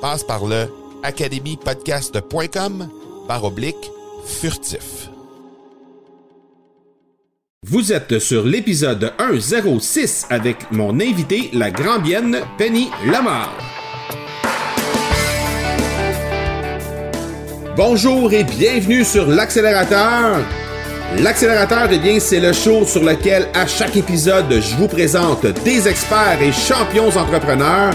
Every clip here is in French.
Passe par le academypodcast.com par oblique furtif. Vous êtes sur l'épisode 106 avec mon invité, la Grambienne Penny Lamar. Bonjour et bienvenue sur l'accélérateur. L'accélérateur, eh bien, c'est le show sur lequel à chaque épisode, je vous présente des experts et champions entrepreneurs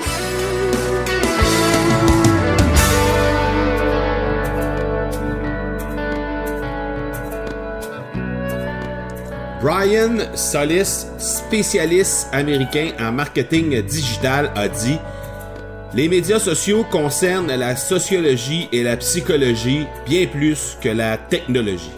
Brian Solis, spécialiste américain en marketing digital, a dit Les médias sociaux concernent la sociologie et la psychologie bien plus que la technologie.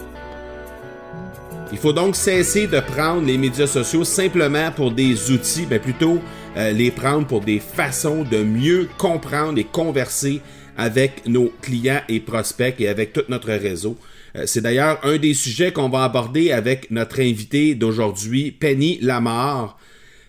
Il faut donc cesser de prendre les médias sociaux simplement pour des outils, mais plutôt euh, les prendre pour des façons de mieux comprendre et converser avec nos clients et prospects et avec tout notre réseau. Euh, c'est d'ailleurs un des sujets qu'on va aborder avec notre invité d'aujourd'hui, Penny Lamar.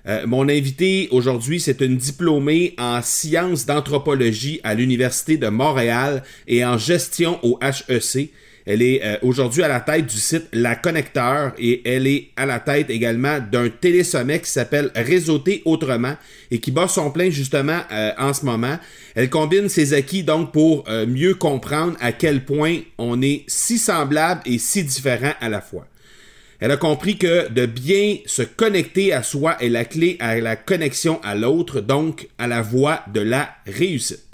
Euh, mon invité aujourd'hui, c'est une diplômée en sciences d'anthropologie à l'Université de Montréal et en gestion au HEC. Elle est euh, aujourd'hui à la tête du site La Connecteur et elle est à la tête également d'un télésommet qui s'appelle Réseauter autrement et qui bat son plein justement euh, en ce moment. Elle combine ses acquis donc pour euh, mieux comprendre à quel point on est si semblable et si différent à la fois. Elle a compris que de bien se connecter à soi est la clé à la connexion à l'autre, donc à la voie de la réussite.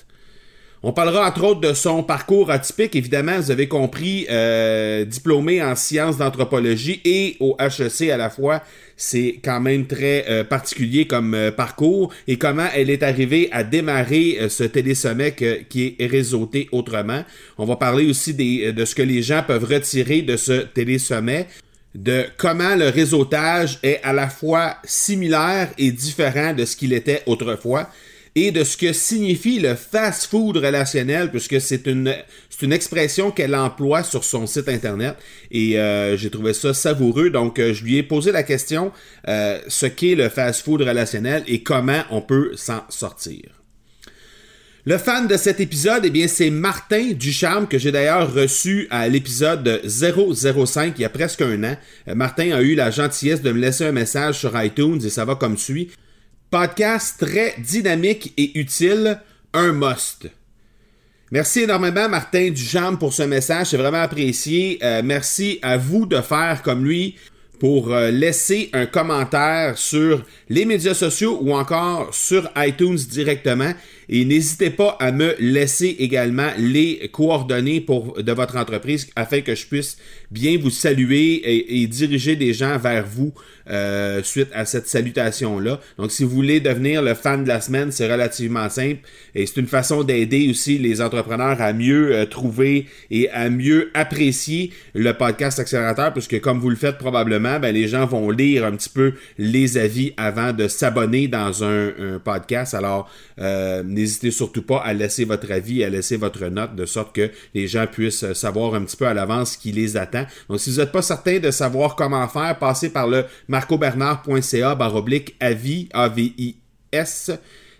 On parlera entre autres de son parcours atypique. Évidemment, vous avez compris, euh, diplômé en sciences d'anthropologie et au HEC à la fois. C'est quand même très euh, particulier comme euh, parcours et comment elle est arrivée à démarrer ce télésommet qui est réseauté autrement. On va parler aussi de ce que les gens peuvent retirer de ce télésommet de comment le réseautage est à la fois similaire et différent de ce qu'il était autrefois et de ce que signifie le fast-food relationnel, puisque c'est une, expression qu'elle emploie sur son site internet. Et euh, j'ai trouvé ça savoureux. Donc, euh, je lui ai posé la question euh, ce qu'est le fast-food relationnel et comment on peut s'en sortir. Le fan de cet épisode, eh bien, c'est Martin Ducharme, que j'ai d'ailleurs reçu à l'épisode 005 il y a presque un an. Martin a eu la gentillesse de me laisser un message sur iTunes et ça va comme suit. Podcast très dynamique et utile, un must. Merci énormément Martin Dujam pour ce message, c'est vraiment apprécié. Euh, merci à vous de faire comme lui pour euh, laisser un commentaire sur les médias sociaux ou encore sur iTunes directement. Et n'hésitez pas à me laisser également les coordonnées pour, de votre entreprise afin que je puisse bien vous saluer et, diriger des gens vers vous euh, suite à cette salutation-là. Donc, si vous voulez devenir le fan de la semaine, c'est relativement simple et c'est une façon d'aider aussi les entrepreneurs à mieux euh, trouver et à mieux apprécier le podcast accélérateur puisque comme vous le faites probablement, ben, les gens vont lire un petit peu les avis avant de s'abonner dans un, podcast. Alors, euh, n'hésitez surtout pas à laisser votre avis, à laisser votre note de sorte que les gens puissent savoir un petit peu à l'avance ce qui les attend. Donc, si vous n'êtes pas certain de savoir comment faire, passez par le marcobernard.ca baroblique avis, A-V-I-S,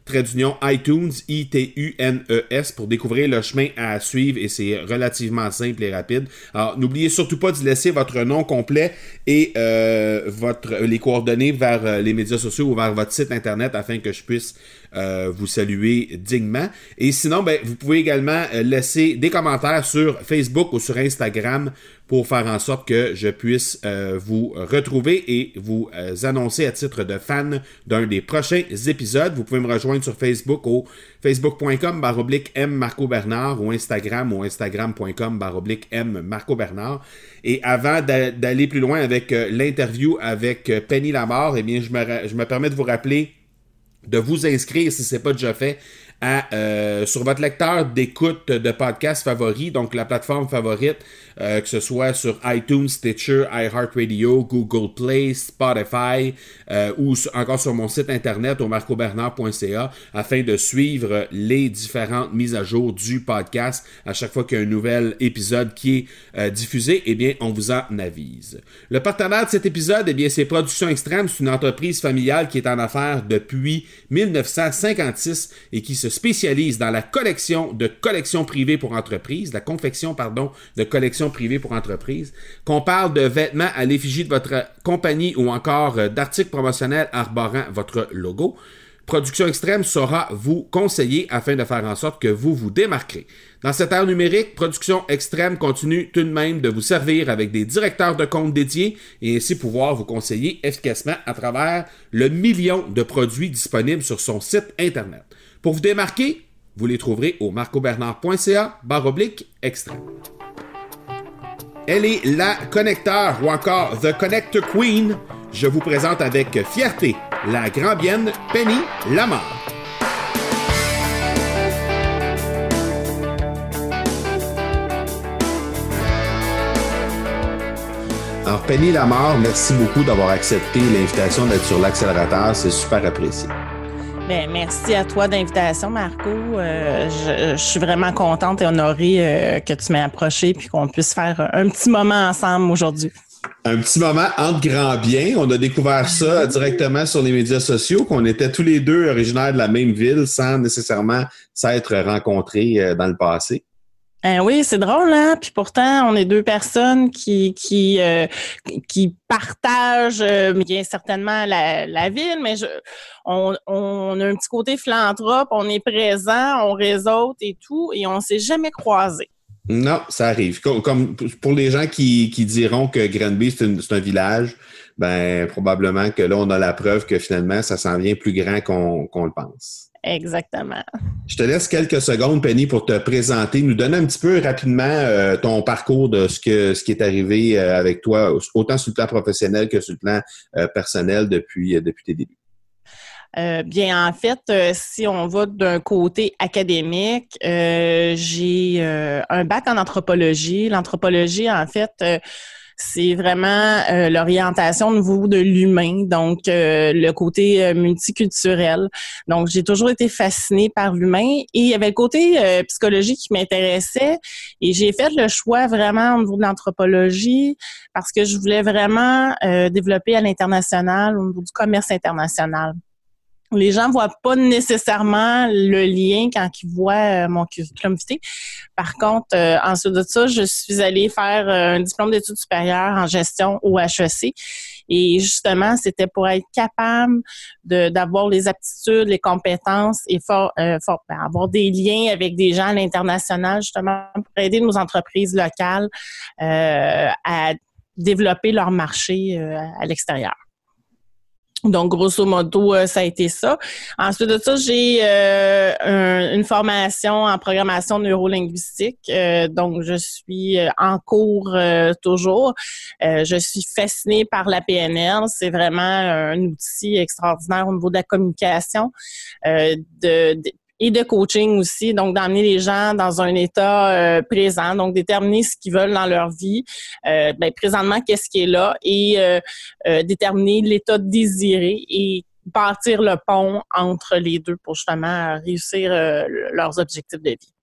trait d'union iTunes, I-T-U-N-E-S, pour découvrir le chemin à suivre et c'est relativement simple et rapide. Alors, n'oubliez surtout pas de laisser votre nom complet et euh, votre, les coordonnées vers euh, les médias sociaux ou vers votre site internet afin que je puisse euh, vous saluer dignement. Et sinon, ben, vous pouvez également laisser des commentaires sur Facebook ou sur Instagram pour faire en sorte que je puisse euh, vous retrouver et vous euh, annoncer à titre de fan d'un des prochains épisodes. Vous pouvez me rejoindre sur Facebook au facebook.com baroblique M Marco Bernard ou Instagram ou instagram.com baroblique M Marco Bernard. Et avant d'aller plus loin avec euh, l'interview avec Penny Lamar, eh bien, je me, je me permets de vous rappeler de vous inscrire si ce n'est pas déjà fait à, sur votre lecteur d'écoute de podcast favori, donc la plateforme favorite euh, que ce soit sur iTunes, Stitcher, iHeartRadio, Google Play, Spotify euh, ou encore sur mon site internet au marcobernard.ca afin de suivre les différentes mises à jour du podcast à chaque fois qu'il y a un nouvel épisode qui est euh, diffusé, eh bien, on vous en avise. Le partenaire de cet épisode, eh bien, c'est Production Extrême, c'est une entreprise familiale qui est en affaires depuis 1956 et qui se spécialise dans la collection de collections privées pour entreprises, la confection, pardon, de collections privée pour entreprise, qu'on parle de vêtements à l'effigie de votre compagnie ou encore euh, d'articles promotionnels arborant votre logo, Production Extrême saura vous conseiller afin de faire en sorte que vous vous démarquerez. Dans cette ère numérique, Production Extrême continue tout de même de vous servir avec des directeurs de compte dédiés et ainsi pouvoir vous conseiller efficacement à travers le million de produits disponibles sur son site Internet. Pour vous démarquer, vous les trouverez au marcobernard.ca barre oblique extrême. Elle est la connecteur ou encore The Connector Queen. Je vous présente avec fierté la Grambienne Penny Lamar. Alors, Penny Lamar, merci beaucoup d'avoir accepté l'invitation d'être sur l'accélérateur. C'est super apprécié. Ben, merci à toi d'invitation, Marco. Euh, je, suis vraiment contente et honorée euh, que tu m'aies approché puis qu'on puisse faire un petit moment ensemble aujourd'hui. Un petit moment entre grands biens. On a découvert ça directement sur les médias sociaux, qu'on était tous les deux originaires de la même ville sans nécessairement s'être rencontrés euh, dans le passé. Euh, oui, c'est drôle, hein? Puis pourtant, on est deux personnes qui qui euh, qui partagent euh, bien certainement la, la ville, mais je, on, on a un petit côté philanthrope, on est présent, on réseaute et tout, et on s'est jamais croisés. Non, ça arrive. Comme, pour les gens qui, qui diront que Granby, c'est un village, ben probablement que là, on a la preuve que finalement, ça s'en vient plus grand qu'on le pense. Exactement. Je te laisse quelques secondes, Penny, pour te présenter, nous donner un petit peu rapidement euh, ton parcours de ce, que, ce qui est arrivé euh, avec toi, autant sur le plan professionnel que sur le plan euh, personnel depuis, depuis tes débuts. Bien, en fait, si on va d'un côté académique, j'ai un bac en anthropologie. L'anthropologie, en fait, c'est vraiment euh, l'orientation au niveau de l'humain, donc euh, le côté euh, multiculturel. Donc, j'ai toujours été fascinée par l'humain et il y avait le côté psychologique qui m'intéressait et j'ai fait le choix vraiment au niveau de l'anthropologie parce que je voulais vraiment développer à l'international, au niveau du commerce international les gens voient pas nécessairement le lien quand ils voient euh, mon curriculum. Par contre, euh, ensuite de ça, je suis allée faire euh, un diplôme d'études supérieures en gestion au HEC. Et justement, c'était pour être capable d'avoir les aptitudes, les compétences et for, ben, avoir des liens avec des gens à l'international, justement, pour aider nos entreprises locales à développer leur marché à l'extérieur. Donc, grosso modo, euh, ça a été ça. Ensuite de ça, j'ai euh, une formation en programmation neurolinguistique. Euh, donc, je suis en cours toujours. je suis fascinée par la PNL. C'est vraiment un outil extraordinaire au niveau de la communication, de, et de coaching aussi, donc d'amener les gens dans un état euh, présent, donc déterminer ce qu'ils veulent dans leur vie, euh, ben, présentement qu'est-ce qui est là et euh, déterminer l'état désiré et bâtir le pont entre les deux pour justement réussir leurs objectifs de vie.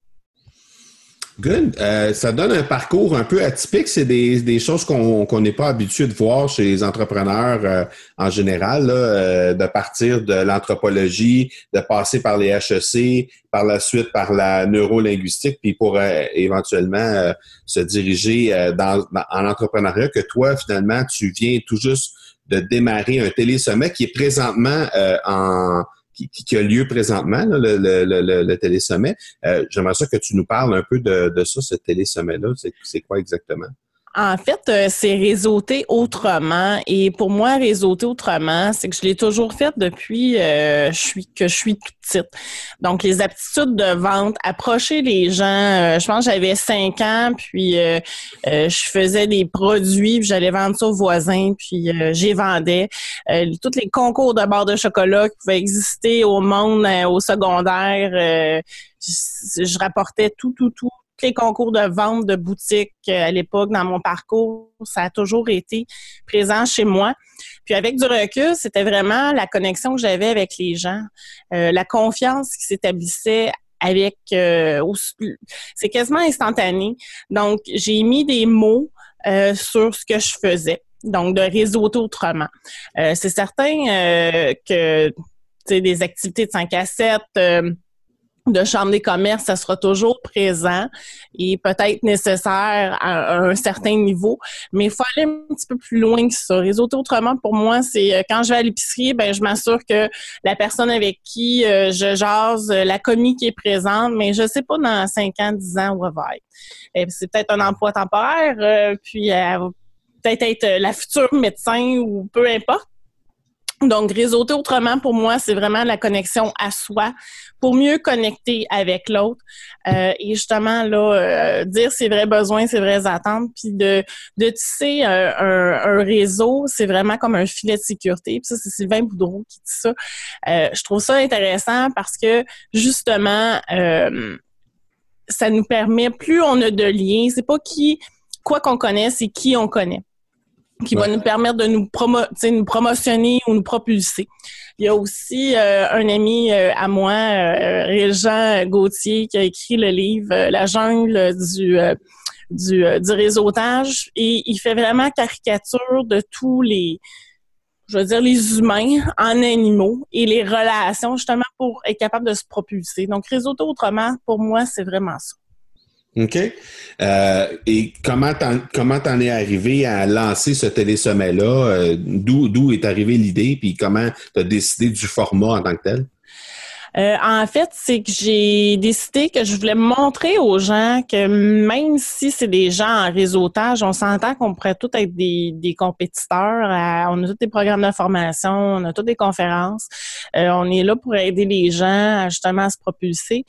Good. Euh, ça donne un parcours un peu atypique. C'est des, des choses qu'on n'est pas habitué de voir chez les entrepreneurs euh, en général, là, euh, de partir de l'anthropologie, de passer par les HEC, par la suite par la neurolinguistique, puis pour éventuellement se diriger dans, en entrepreneuriat, que toi, finalement, tu viens tout juste de démarrer un télésommet qui est présentement en qui, a lieu présentement, le, le, le, télésommet. Euh, J'aimerais ça que tu nous parles un peu de, de ça, ce télésommet-là. C'est quoi exactement? En fait, euh, c'est réseauter autrement. Et pour moi, réseauter autrement, c'est que je l'ai toujours fait depuis euh, je suis, que je suis toute petite. Donc, les aptitudes de vente, approcher les gens. Euh, je pense que j'avais cinq ans, puis je faisais des produits, puis j'allais vendre ça aux voisins, puis j'y vendais. tous les concours de barres de chocolat qui pouvaient exister au monde, au secondaire, je, je rapportais tout, tout, tout les concours de vente de boutique euh, à l'époque dans mon parcours, ça a toujours été présent chez moi. Puis avec du recul, c'était vraiment la connexion que j'avais avec les gens, euh, la confiance qui s'établissait avec euh, c'est quasiment instantané. Donc j'ai mis des mots sur ce que je faisais. Donc de réseauter autrement. c'est certain que des activités de 5 à 7 de chambre des commerces, ça sera toujours présent et peut-être nécessaire à, un certain niveau, mais il faut aller un petit peu plus loin que ça. Réseauter autrement, pour moi, c'est euh, quand je vais à l'épicerie, ben je m'assure que la personne avec qui euh, je jase, euh, la commis qui est présente, mais je sais pas dans 5 ans, 10 ans où elle va être. C'est peut-être un emploi temporaire, puis peut-être être la future médecin ou peu importe. Donc, réseauter autrement, pour moi, c'est vraiment la connexion à soi pour mieux connecter avec l'autre. Euh, et justement, là, euh, dire ses vrais besoins, ses vraies attentes, puis de, de tisser un, un, réseau, c'est vraiment comme un filet de sécurité. Puis ça, c'est Sylvain Boudreau qui dit ça. Euh, je trouve ça intéressant parce que, justement, ça nous permet, plus on a de liens, c'est pas qui, quoi qu'on connaît, c'est qui on connaît qui va nous permettre de nous, promo nous promotionner ou nous propulser. Il y a aussi euh, un ami euh, à moi, euh, Régent Gauthier, qui a écrit le livre euh, La jungle du, du, du, réseautage et il fait vraiment caricature de tous les, je veux dire, les humains en animaux et les relations justement pour être capable de se propulser. Donc, réseauter autrement, pour moi, c'est vraiment ça. OK? Euh, et comment t'en, comment t'en es arrivé à lancer ce télésommet-là? Euh, d'où, d'où est arrivée l'idée? Puis comment tu as décidé du format en tant que tel? Euh, en fait, c'est que j'ai décidé que je voulais montrer aux gens que même si c'est des gens en réseautage, on s'entend qu'on pourrait tous être des, des compétiteurs. on a tous des programmes de formation, on a toutes des conférences. Euh, on est là pour aider les gens à justement se propulser.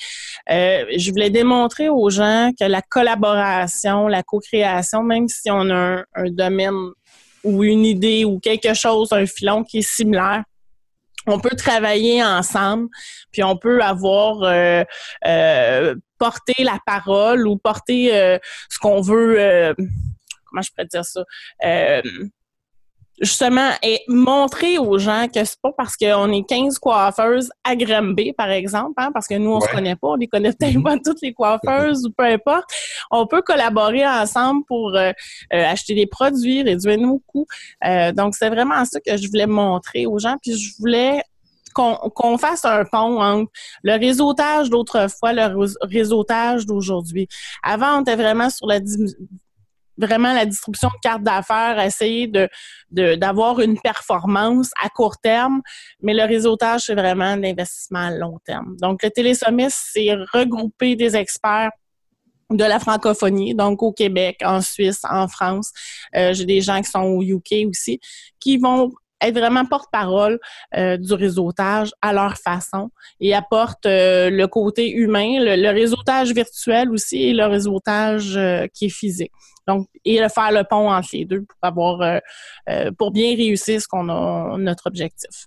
Euh, je voulais démontrer aux gens que la collaboration, la co-création, même si on a un domaine ou une idée ou quelque chose, un filon qui est similaire, on peut travailler ensemble, puis on peut avoir euh, euh, porté la parole ou porter euh, ce qu'on veut. comment je pourrais dire ça? Justement, et montrer aux gens que c'est pas parce qu'on est 15 coiffeuses à Granby, par exemple, hein, parce que nous, on se connaît pas, on les connaît peut-être pas toutes les coiffeuses ou peu importe. On peut collaborer ensemble pour euh, euh, acheter des produits, réduire nos coûts. Euh, donc, c'est vraiment ça que je voulais montrer aux gens. Puis, je voulais qu'on fasse un pont entre le réseautage d'autrefois, le réseautage d'aujourd'hui. Avant, on était vraiment sur la vraiment la distribution de cartes d'affaires, essayer de d'avoir une performance à court terme, mais le réseautage, c'est vraiment l'investissement à long terme. Donc, le télésommet, c'est regrouper des experts de la francophonie, donc au Québec, en Suisse, en France. Euh, J'ai des gens qui sont au UK aussi, qui vont être vraiment porte-parole du réseautage à leur façon et apportent le côté humain, le, réseautage virtuel aussi et le réseautage qui est physique. Donc, et faire le pont entre les deux pour avoir, pour bien réussir ce qu'on a, notre objectif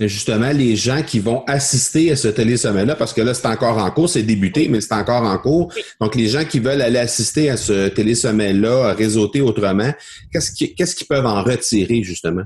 justement les gens qui vont assister à ce télésommet-là, parce que là, c'est encore en cours, c'est débuté, mais c'est encore en cours. Donc, les gens qui veulent aller assister à ce télésommet-là, réseauter autrement, qu'est-ce qu'ils peuvent en retirer, justement?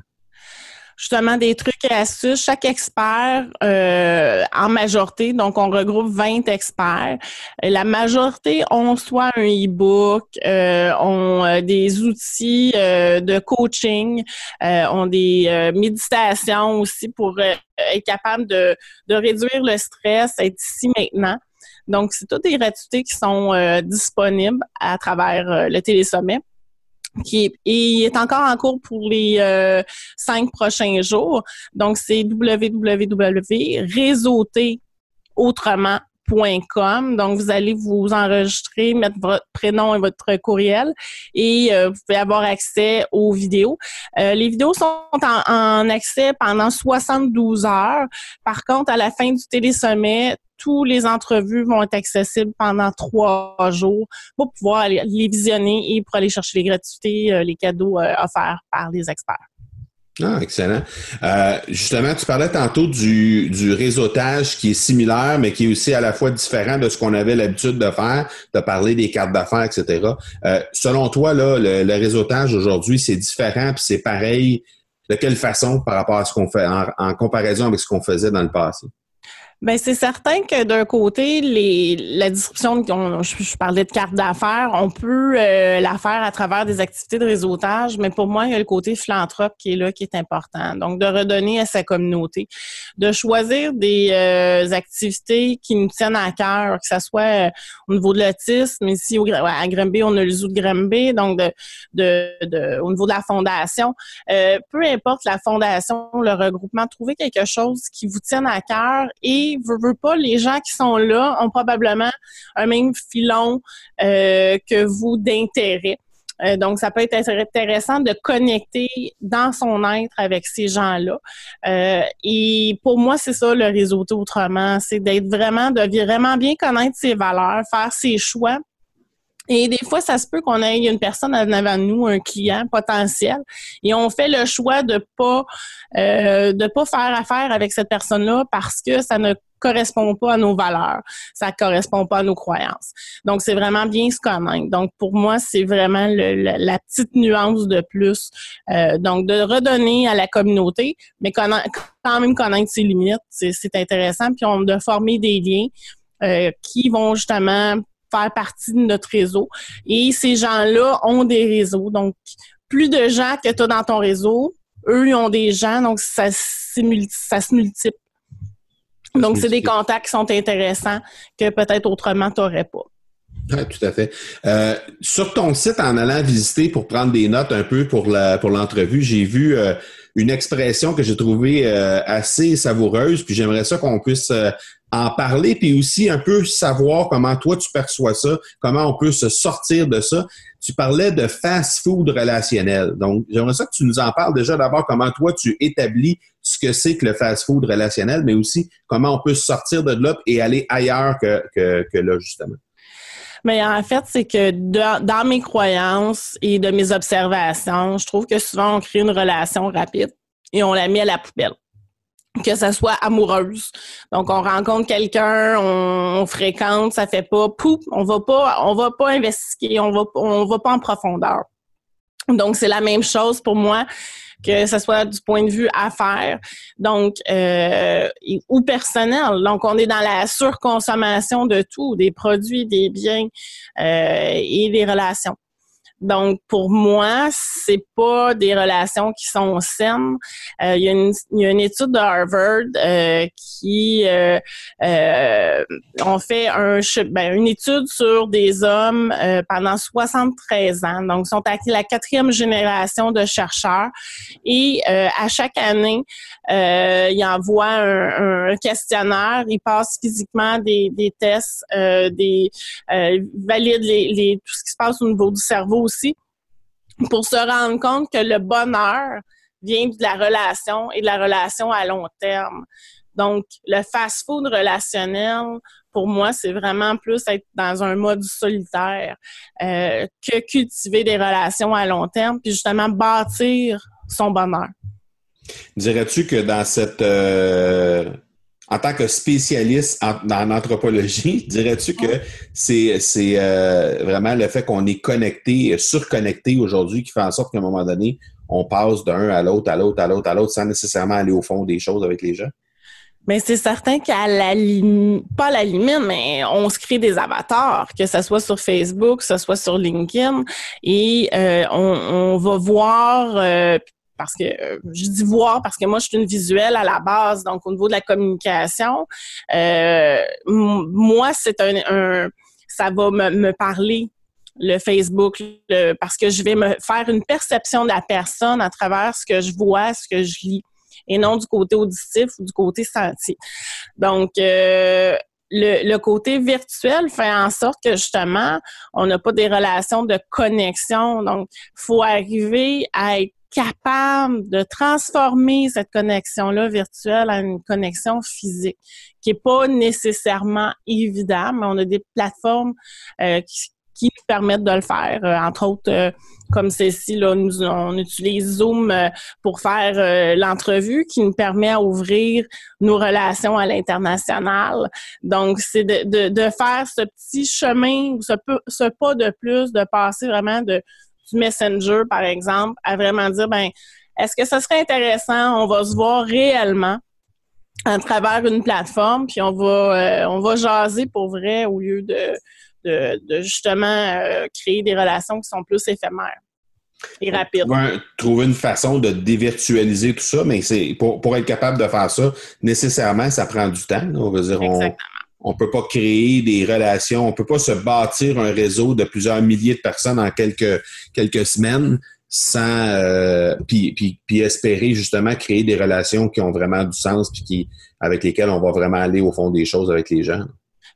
Justement des trucs et astuces. Chaque expert, euh, en majorité, donc on regroupe 20 experts. La majorité ont soit un e-book, euh, ont euh, des outils de coaching, ont des méditations aussi pour être capable de, de réduire le stress, être ici maintenant. Donc, c'est toutes des gratuités qui sont disponibles à travers le télésommet qui est, est encore en cours pour les euh, cinq prochains jours. Donc, c'est www.réseauterautrement.com. Donc, vous allez vous enregistrer, mettre votre prénom et votre courriel et euh, vous pouvez avoir accès aux vidéos. Euh, les vidéos sont en, en, accès pendant 72 heures. Par contre, à la fin du télésommet, tous les entrevues vont être accessibles pendant trois jours pour pouvoir les visionner et pour aller chercher les gratuités, euh, les cadeaux euh, offerts par les experts. Ah, excellent. Euh, justement, tu parlais tantôt du, réseautage qui est similaire, mais qui est aussi à la fois différent de ce qu'on avait l'habitude de faire. As parlé des cartes d'affaires, etc. selon toi, là, le, réseautage aujourd'hui, c'est différent, puis c'est pareil. De quelle façon par rapport à ce qu'on fait, en comparaison avec ce qu'on faisait dans le passé? Ben c'est certain que d'un côté, les, la distribution, je, parlais de carte d'affaires, on peut euh, la faire à travers des activités de réseautage, mais pour moi, il y a le côté philanthrope qui est là, qui est important. Donc, de redonner à sa communauté, de choisir des euh, activités qui nous tiennent à cœur, que ce soit euh, au niveau de l'autisme, ici au, à Grimby, on a le zoo de Grimby, donc de, de, de, au niveau de la fondation, peu importe la fondation, le regroupement, trouver quelque chose qui vous tienne à cœur et veut, pas, les gens qui sont là ont probablement un même filon euh, que vous d'intérêt. Euh, donc, ça peut être intéressant de connecter dans son être avec ces gens-là. Euh, et pour moi, c'est ça le réseau autrement, c'est d'être vraiment, de vraiment bien connaître ses valeurs, faire ses choix et des fois, ça se peut qu'on ait une personne en avant de nous, un client potentiel, et on fait le choix de pas euh, de pas faire affaire avec cette personne-là parce que ça ne correspond pas à nos valeurs, ça correspond pas à nos croyances. Donc, c'est vraiment bien se connaître. Donc, pour moi, c'est vraiment la petite nuance de plus. Euh, donc, de redonner à la communauté, mais quand même connaître ses limites, c'est intéressant. Puis, on, de former des liens euh, qui vont justement faire partie de notre réseau. Et ces gens-là ont des réseaux. Donc, plus de gens que tu as dans ton réseau, eux, ils ont des gens, donc ça, ça se multiplie. Donc, c'est des contacts qui sont intéressants que peut-être autrement tu n'aurais pas. Oui, tout à fait. Euh, sur ton site, en allant visiter pour prendre des notes un peu pour la pour l'entrevue, j'ai vu euh, une expression que j'ai trouvée euh, assez savoureuse, puis j'aimerais ça qu'on puisse en parler, puis aussi un peu savoir comment toi tu perçois ça, comment on peut se sortir de ça. Tu parlais de fast-food relationnel. Donc, j'aimerais ça que tu nous en parles déjà d'abord comment toi tu établis ce que c'est que le fast-food relationnel, mais aussi comment on peut sortir de là et aller ailleurs que, que, là, justement. Mais en fait, c'est que dans mes croyances et de mes observations, je trouve que souvent on crée une relation rapide et on la met à la poubelle que ça soit amoureuse. Donc on rencontre quelqu'un, on, fréquente, ça fait pas pouf, on va pas on va pas investiguer, on va on va pas en profondeur. Donc c'est la même chose pour moi que ce soit du point de vue affaires, donc euh, ou personnel. Donc on est dans la surconsommation de tout, des produits, des biens euh, et des relations. Donc, pour moi, c'est pas des relations qui sont saines. Euh, il, y a une, il, y a une, étude de Harvard euh, qui euh, euh ont fait un, ben, une étude sur des hommes euh, pendant 73 ans. Donc, ils sont à la quatrième génération de chercheurs et à chaque année, ils envoient un, un, questionnaire, ils passent physiquement des, des tests, des valident les, les, tout ce qui se passe au niveau du cerveau aussi, pour se rendre compte que le bonheur vient de la relation et de la relation à long terme. Donc, le fast-food relationnel, pour moi, c'est vraiment plus être dans un mode solitaire euh, que cultiver des relations à long terme, puis justement bâtir son bonheur. Dirais-tu que dans cette euh, en tant que spécialiste en, dans l'anthropologie, dirais-tu que c'est euh, vraiment le fait qu'on est connecté, surconnecté aujourd'hui qui fait en sorte qu'à un moment donné, on passe d'un à l'autre, à l'autre, à l'autre, à l'autre, sans nécessairement aller au fond des choses avec les gens? Mais c'est certain qu'à la limite, pas la limite, mais on se crée des avatars, que ce soit sur Facebook, que ce soit sur LinkedIn, et euh, on, va voir, euh, parce que euh, je dis voir parce que moi je suis une visuelle à la base, donc au niveau de la communication, moi c'est un, ça va me, parler le Facebook parce que je vais me faire une perception de la personne à travers ce que je vois, ce que je lis et non du côté auditif ou du côté senti. Donc, euh, le, le, côté virtuel fait en sorte que justement, on n'a pas des relations de connexion. Donc, faut arriver à être capable de transformer cette connexion-là virtuelle à une connexion physique, qui est pas nécessairement évident, mais on a des plateformes euh, qui, qui nous permettent de le faire. Euh, entre autres, euh, comme celle-ci, là, nous, on utilise Zoom euh, pour faire l'entrevue qui nous permet d'ouvrir nos relations à l'international. Donc, c'est de, de, faire ce petit chemin, ce, ce pas de plus, de passer vraiment de, du Messenger, par exemple, à vraiment dire, ben, est-ce que ce serait intéressant, on va se voir réellement à travers une plateforme, puis on va, on va jaser pour vrai au lieu de de, justement euh, créer des relations qui sont plus éphémères et rapides. trouver une façon de dévirtualiser tout ça, mais c'est pour, pour, être capable de faire ça, nécessairement, ça prend du temps. On veut dire, on, ne peut pas créer des relations, on peut pas se bâtir un réseau de plusieurs milliers de personnes en quelques, quelques semaines sans euh, puis, puis, espérer justement créer des relations qui ont vraiment du sens puis qui avec lesquelles on va vraiment aller au fond des choses avec les gens.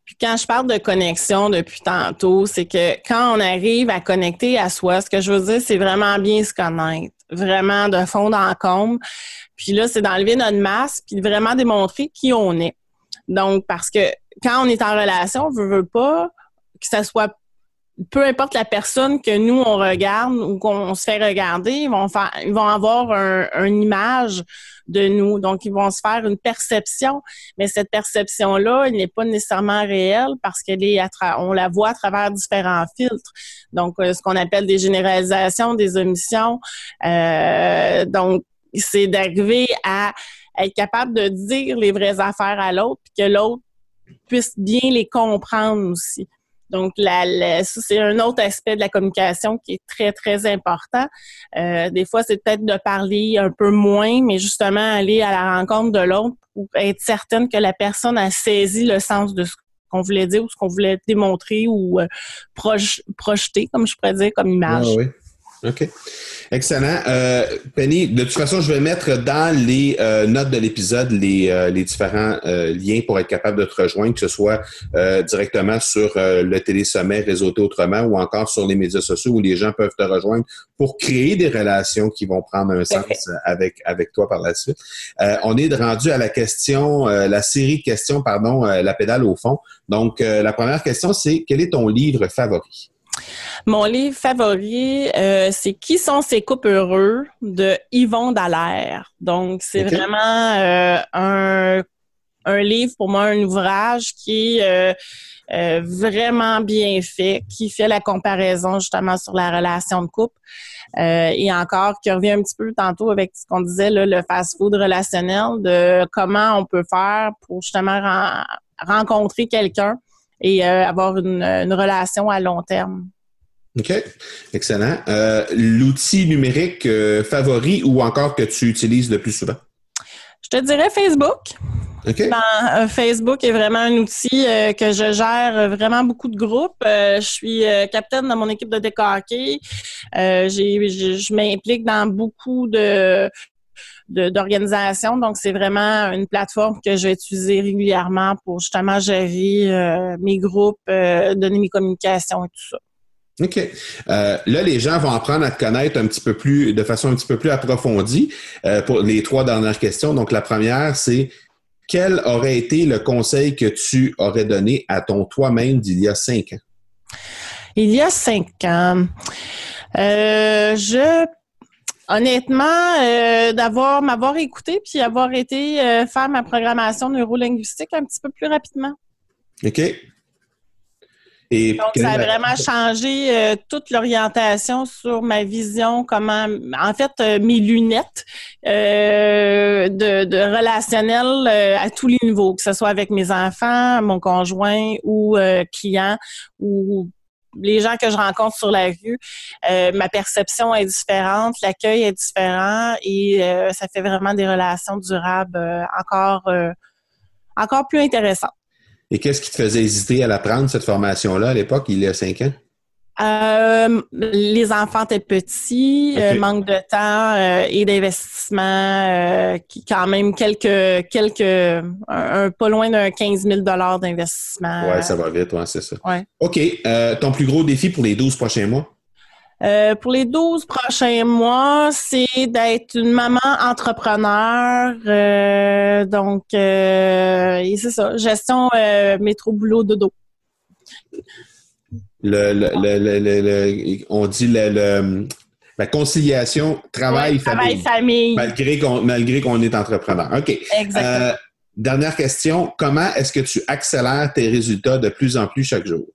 Puis quand je parle de connexion depuis tantôt, c'est que quand on arrive à connecter à soi, ce que je veux dire, c'est vraiment bien se connaître, vraiment de fond en comble. Puis là, c'est d'enlever notre masque, puis vraiment démontrer qui on est. Donc, parce que quand on est en relation, on veut, veut pas que ça soit peu importe la personne que nous on regarde ou qu'on se fait regarder, ils vont faire, ils vont avoir un, une image de nous. Donc, ils vont se faire une perception, mais cette perception-là, elle n'est pas nécessairement réelle parce qu'elle est, on la voit à travers différents filtres. Donc, euh, ce qu'on appelle des généralisations, des omissions. Euh, donc, c'est d'arriver à être capable de dire les vraies affaires à l'autre, puis que l'autre puisse bien les comprendre aussi. Donc, la, c'est un autre aspect de la communication qui est très, très important. Euh, des fois, c'est peut-être de parler un peu moins, mais justement aller à la rencontre de l'autre pour être certaine que la personne a saisi le sens de ce qu'on voulait dire ou ce qu'on voulait démontrer ou euh, projeter, comme je pourrais dire, comme image. Ah. OK. Excellent. Euh, Penny, de toute façon, je vais mettre dans les euh, notes de l'épisode les, euh, les différents euh, liens pour être capable de te rejoindre, que ce soit directement sur le télésommet Réseauté Autrement ou encore sur les médias sociaux où les gens peuvent te rejoindre pour créer des relations qui vont prendre un sens avec, avec toi par la suite. on est rendu à la question, la série de questions, pardon, la pédale au fond. Donc, la première question, c'est quel est ton livre favori? Mon livre favori, euh, c'est Qui sont ces couples heureux de Yvon Dallaire. Donc, c'est vraiment euh, un, un, livre, pour moi, un ouvrage qui est euh, vraiment bien fait, qui fait la comparaison justement sur la relation de couple. et encore, qui revient un petit peu tantôt avec ce qu'on disait, là, le fast-food relationnel, de comment on peut faire pour justement rencontrer quelqu'un et avoir une, une relation à long terme. OK. Excellent. Euh, l'outil numérique euh, favori ou encore que tu utilises le plus souvent? Je te dirais Facebook. OK. Ben, euh, Facebook est vraiment un outil que je gère vraiment beaucoup de groupes. je suis capitaine dans mon équipe de décoquer. je m'implique dans beaucoup de d'organisations. Donc, c'est vraiment une plateforme que je vais utiliser régulièrement pour justement gérer mes groupes, donner mes communications et tout ça. OK. Euh, là, les gens vont apprendre à te connaître un petit peu plus, de façon un petit peu plus approfondie euh, pour les trois dernières questions. Donc, la première, c'est quel aurait été le conseil que tu aurais donné à ton toi-même d'il y a cinq ans? Il y a cinq ans, euh, je honnêtement, d'avoir m'avoir écouté puis avoir été faire ma programmation neurolinguistique un petit peu plus rapidement. OK. Donc, ça a vraiment changé euh, toute l'orientation sur ma vision, comment, en fait, euh, mes lunettes euh, de, de, relationnel à tous les niveaux, que ce soit avec mes enfants, mon conjoint ou clients ou les gens que je rencontre sur la rue. ma perception est différente, l'accueil est différent et ça fait vraiment des relations durables encore, encore plus intéressantes. Et qu'est-ce qui te faisait hésiter à la prendre, cette formation-là, à l'époque, il y a cinq ans? Euh, les enfants étaient petits, euh, manque de temps euh, et d'investissement, qui quand même quelques, quelques, un, pas loin d'un 15 000 d'investissement. Oui, ça va vite, ouais, c'est ça. Ouais. OK. ton plus gros défi pour les 12 prochains mois? Pour les 12 prochains mois, c'est d'être une maman entrepreneur. Donc, c'est ça, gestion métro, boulot, dodo. Le, le, le, on dit le, la conciliation travail-famille. Travail-famille. Malgré qu'on, malgré qu'on est entrepreneur. OK. Exactement. dernière question. Comment est-ce que tu accélères tes résultats de plus en plus chaque jour?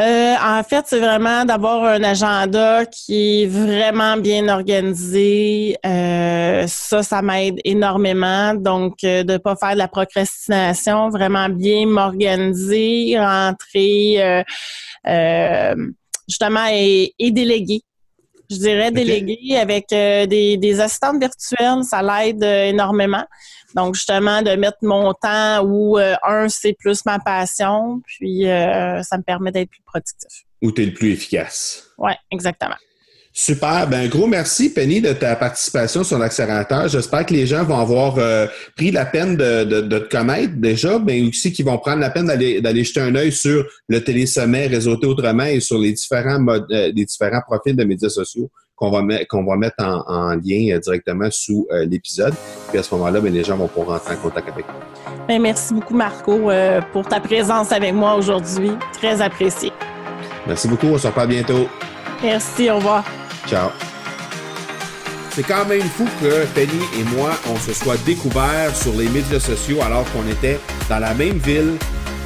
Euh, en fait, c'est vraiment d'avoir un agenda qui est vraiment bien organisé. Euh, ça, ça m'aide énormément. Donc, euh, de pas faire de la procrastination, vraiment bien m'organiser, rentrer, justement, et, et déléguer je dirais déléguer avec des, des assistantes virtuelles, ça l'aide énormément. Donc, justement, de mettre mon temps où, euh, un, c'est plus ma passion, puis euh, ça me permet d'être plus productif. Où tu es le plus efficace. Oui, exactement. Super. Ben, gros merci, Penny, de ta participation sur l'accélérateur. J'espère que les gens vont avoir euh, pris la peine de, de, de, te connaître déjà, mais aussi qu'ils vont prendre la peine d'aller jeter un œil sur le télésommet réseauté autrement et sur les différents modes, les différents profils de médias sociaux qu'on va, mettre, qu'on va mettre en, lien euh, directement sous euh, l'épisode. Puis à ce moment-là, ben, les gens vont pouvoir rentrer en contact avec nous. Ben, merci beaucoup, Marco, euh, pour ta présence avec moi aujourd'hui. Très apprécié. Merci beaucoup. On se reparle bientôt. Merci. Au revoir. Ciao. C'est quand même fou que Penny et moi, on se soit découverts sur les médias sociaux alors qu'on était dans la même ville,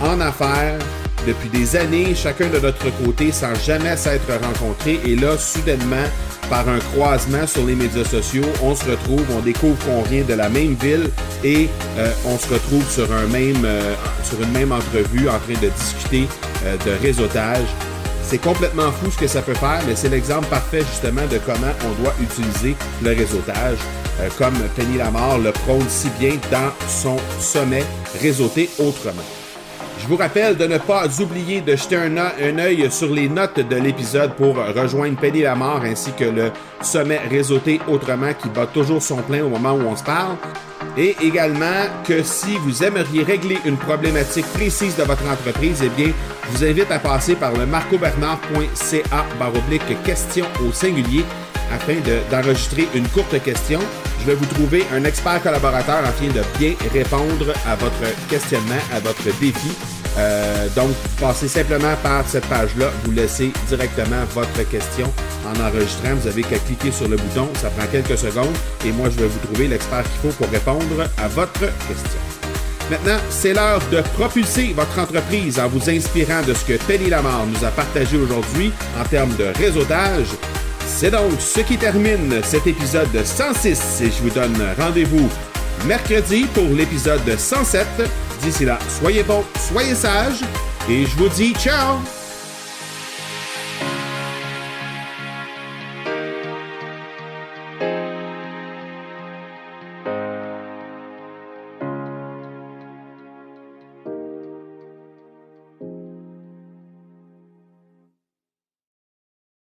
en affaires, depuis des années, chacun de notre côté, sans jamais s'être rencontrés. Et là, soudainement, par un croisement sur les médias sociaux, on se retrouve, on découvre qu'on vient de la même ville et euh, on se retrouve euh, sur une même entrevue en train de discuter euh, de réseautage. C'est complètement fou ce que ça peut faire, mais c'est l'exemple parfait justement de comment on doit utiliser le réseautage, comme Penny Lamar le prône si bien dans son sommet réseauté autrement. Je vous rappelle de ne pas oublier de jeter un, œil sur les notes de l'épisode pour rejoindre Penny Lamar ainsi que le sommet réseauté autrement qui bat toujours son plein au moment où on se parle. Et également que si vous aimeriez régler une problématique précise de votre entreprise, eh bien, je vous invite à passer par le marcobernard.ca baroblique question au singulier afin d'enregistrer une courte question. Je vais vous trouver un expert collaborateur afin de bien répondre à votre questionnement, à votre défi. Euh, donc, passez simplement par cette page-là, vous laissez directement votre question en enregistrant. Vous avez qu'à cliquer sur le bouton, ça prend quelques secondes et moi je vais vous trouver l'expert qu'il faut pour répondre à votre question. Maintenant, c'est l'heure de propulser votre entreprise en vous inspirant de ce que Penny Lamar nous a partagé aujourd'hui en termes de réseautage. C'est donc ce qui termine cet épisode 106 et je vous donne rendez-vous mercredi pour l'épisode 107. D'ici là, soyez bons, soyez sages et je vous dis ciao